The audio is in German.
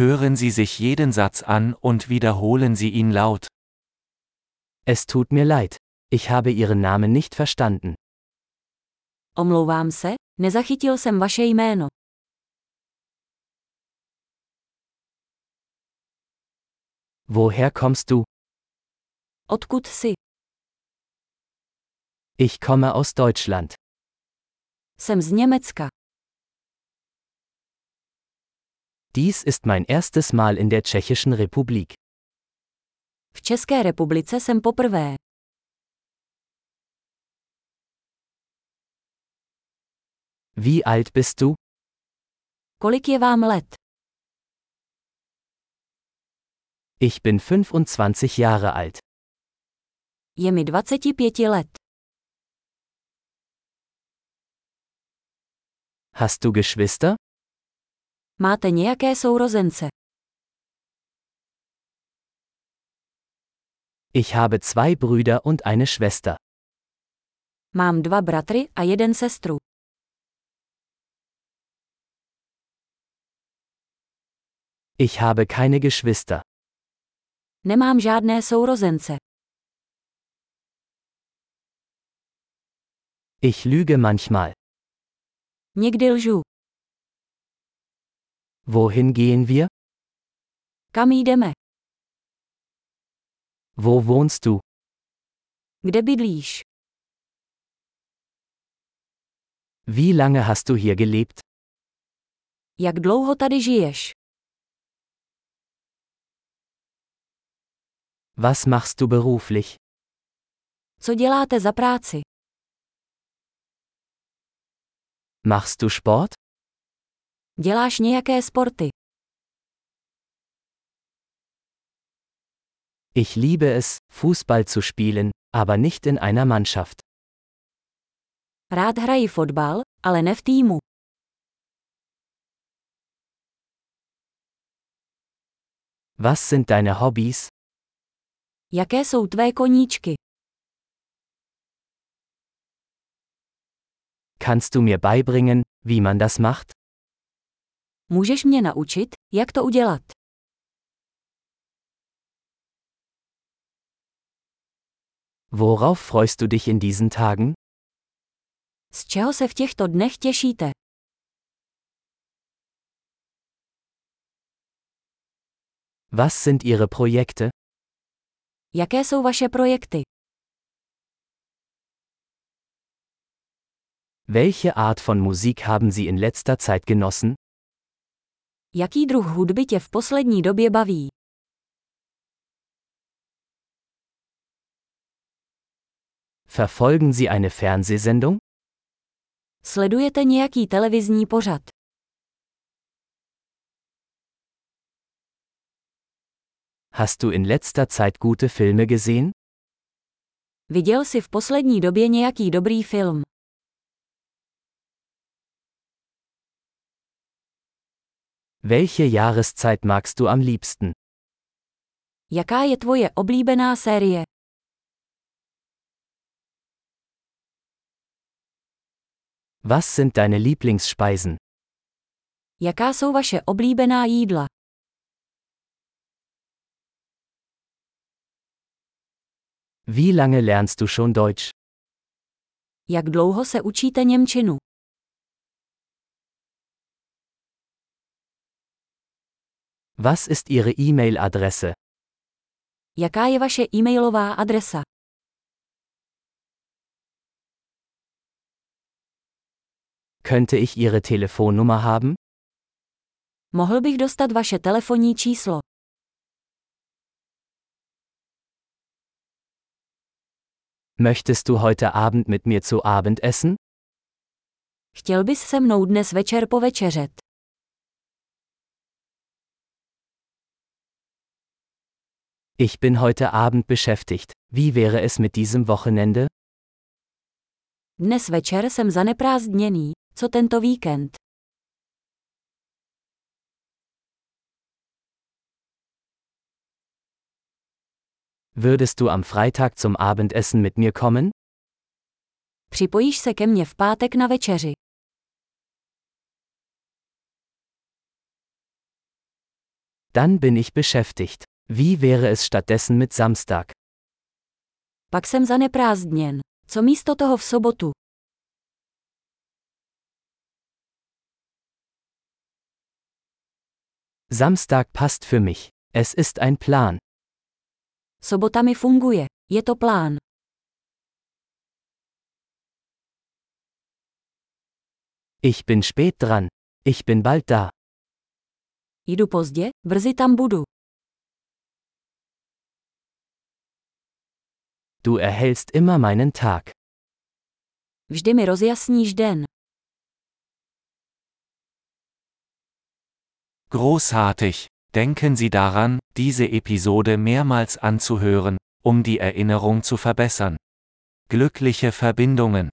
Hören Sie sich jeden Satz an und wiederholen Sie ihn laut. Es tut mir leid. Ich habe Ihren Namen nicht verstanden. Omlouvám se, nezachytil jsem vaše jméno. Woher kommst du? Odkud jsi? Ich komme aus Deutschland. Jsem z Německa. Dies ist mein erstes Mal in der Tschechischen Republik. V České republice jsem poprvé. Wie alt bist du? Kolik je vám let? Ich bin 25 Jahre alt. Je mi 25 let. Hast du Geschwister? Máte nějaké sourozence? Ich habe zwei Brüder und eine Schwester. Mám dva bratry a jeden sestru. Ich habe keine Geschwister. Nemám žádné sourozence. Ich lüge manchmal. Někdy lžu. Wohin gehen wir? Kam jdeme? Wo wohnst du? Kde bydlíš? Wie lange hast du hier gelebt? Jak dlouho tady žiješ? Was machst du beruflich? Co děláte za práci? Machst du Sport? Děláš nějaké sporty? Ich liebe es, Fußball zu spielen, aber nicht in einer Mannschaft. Rád hraji fotbal, ale ne v týmu. Was sind deine Hobbys? Jaké jsou tvé koníčky? Kannst du mir beibringen, wie man das macht? Můžeš mě naučit, jak to udělat? Worauf freust du dich in diesen Tagen? Z čeho se v těchto dnech těšíte? Was sind Ihre Projekte? Jaké jsou vaše projekty? Welche Art von Musik haben Sie in letzter Zeit genossen? Jaký druh hudby tě v poslední době baví? Verfolgen Sie eine Fernsehsendung? Sledujete nějaký televizní pořad? Hast du in letzter Zeit gute Filme gesehen? Viděl jsi v poslední době nějaký dobrý film? Welche Jahreszeit magst du am liebsten? Jaká je tvoje oblíbená série? Was sind deine Lieblingsspeisen? Jaká jsou vaše oblíbená jídla? Wie lange lernst du schon Deutsch? Jak dlouho se učíte Němčinu? Was ist Ihre E-Mail-Adresse? Jaká je vaše e-mailová adresa? Könnte ich Ihre Telefonnummer haben? Mohl bych dostat vaše telefonní číslo? Möchtest du heute Abend mit mir zu Abend essen? Chtěl bys se mnou dnes večer povečeřet? Ich bin heute Abend beschäftigt. Wie wäre es mit diesem Wochenende? Dnes večer jsem zaneprázdněný. Co tento víkend? Würdest du am Freitag zum Abendessen mit mir kommen? Připojíš se ke mně v pátek na večeři. Dann bin ich beschäftigt. Wie wäre es stattdessen mit Samstag? Pak jsem zaneprázdněn. Co místo toho v sobotu? Samstag passt für mich. Es ist ein Plan. Sobota mi funguje. Je to plán. Ich bin spät dran. Ich bin bald da. Jdu pozdě, brzy tam budu. Du erhellst immer meinen Tag. Vždy mi rozjasníš den. Großartig! Denken Sie daran, diese Episode mehrmals anzuhören, um die Erinnerung zu verbessern. Glückliche Verbindungen!